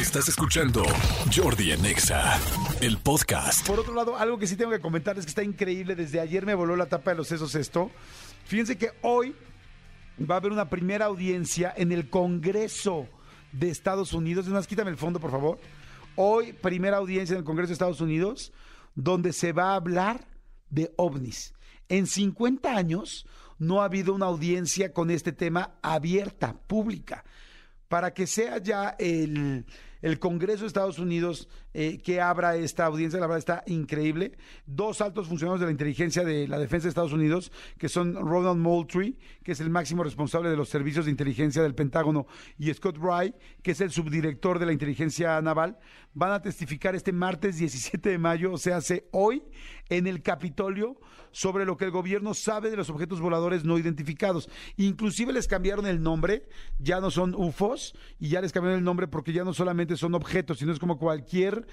Estás escuchando Jordi en Exa, el podcast. Por otro lado, algo que sí tengo que comentar es que está increíble. Desde ayer me voló la tapa de los sesos esto. Fíjense que hoy va a haber una primera audiencia en el Congreso de Estados Unidos. Es más, quítame el fondo, por favor. Hoy, primera audiencia en el Congreso de Estados Unidos, donde se va a hablar de ovnis. En 50 años no ha habido una audiencia con este tema abierta, pública para que sea ya el, el Congreso de Estados Unidos eh, que abra esta audiencia, la verdad está increíble. Dos altos funcionarios de la inteligencia de la defensa de Estados Unidos, que son Ronald Moultrie, que es el máximo responsable de los servicios de inteligencia del Pentágono, y Scott Wright, que es el subdirector de la inteligencia naval, van a testificar este martes 17 de mayo, o sea, hace hoy, en el Capitolio, sobre lo que el gobierno sabe de los objetos voladores no identificados. Inclusive les cambiaron el nombre, ya no son UFOs, y ya les cambiaron el nombre porque ya no solamente son objetos, sino es como cualquier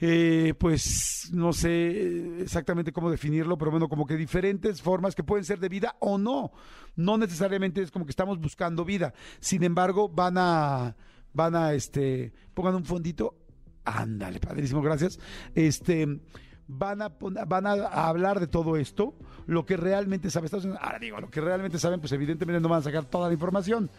eh, pues no sé exactamente cómo definirlo, pero bueno, como que diferentes formas que pueden ser de vida o no. No necesariamente es como que estamos buscando vida. Sin embargo, van a, van a, este, pongan un fondito. Ándale, padrísimo, gracias. Este, van a, van a, hablar de todo esto, lo que realmente saben. Ahora digo, lo que realmente saben, pues evidentemente no van a sacar toda la información.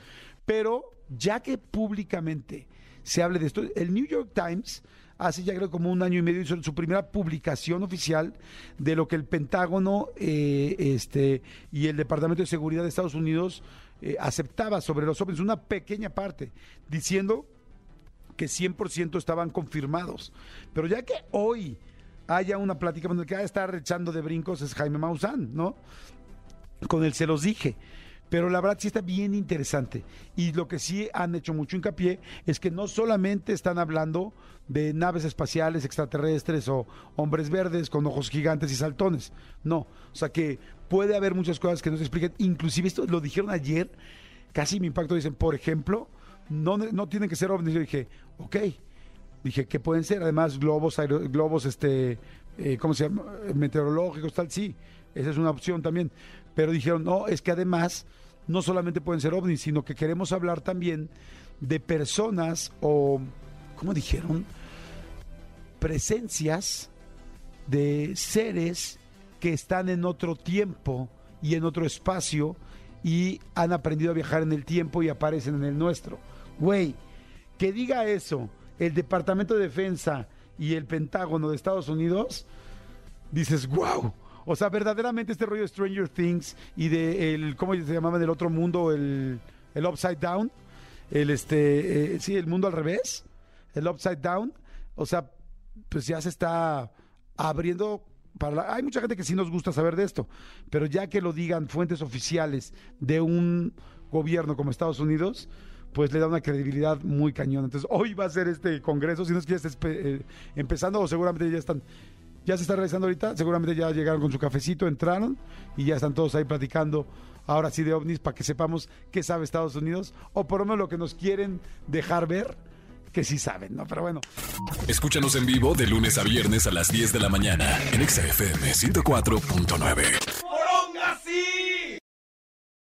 Pero ya que públicamente se hable de esto, el New York Times hace ya creo como un año y medio hizo su primera publicación oficial de lo que el Pentágono eh, este, y el Departamento de Seguridad de Estados Unidos eh, aceptaba sobre los ovnis, una pequeña parte, diciendo que 100% estaban confirmados. Pero ya que hoy haya una plática, bueno, el que va a de brincos es Jaime Maussan, ¿no? Con él se los dije. Pero la verdad sí está bien interesante. Y lo que sí han hecho mucho hincapié es que no solamente están hablando de naves espaciales extraterrestres o hombres verdes con ojos gigantes y saltones. No. O sea que puede haber muchas cosas que no se expliquen. Inclusive esto lo dijeron ayer, casi me impacto. Dicen, por ejemplo, no, no tienen que ser ovnis. Yo dije, ok. Dije, ¿qué pueden ser? Además, globos, aero- globos, este, eh, ¿cómo se llama? Meteorológicos, tal, sí. Esa es una opción también. Pero dijeron, no, es que además no solamente pueden ser ovnis, sino que queremos hablar también de personas o, ¿cómo dijeron? Presencias de seres que están en otro tiempo y en otro espacio y han aprendido a viajar en el tiempo y aparecen en el nuestro. Güey, que diga eso el Departamento de Defensa y el Pentágono de Estados Unidos, dices, wow. O sea, verdaderamente este rollo de Stranger Things y de el, ¿cómo se llamaba del otro mundo? El, el Upside Down. El este, eh, sí, el mundo al revés. El Upside Down. O sea, pues ya se está abriendo para la- hay mucha gente que sí nos gusta saber de esto, pero ya que lo digan fuentes oficiales de un gobierno como Estados Unidos, pues le da una credibilidad muy cañón. Entonces, hoy va a ser este congreso, si no es que ya está eh, empezando o seguramente ya están ya se está realizando ahorita, seguramente ya llegaron con su cafecito, entraron y ya están todos ahí platicando ahora sí de ovnis para que sepamos qué sabe Estados Unidos o por lo menos lo que nos quieren dejar ver que sí saben, ¿no? Pero bueno, Escúchanos en vivo de lunes a viernes a las 10 de la mañana en Exa FM 104.9.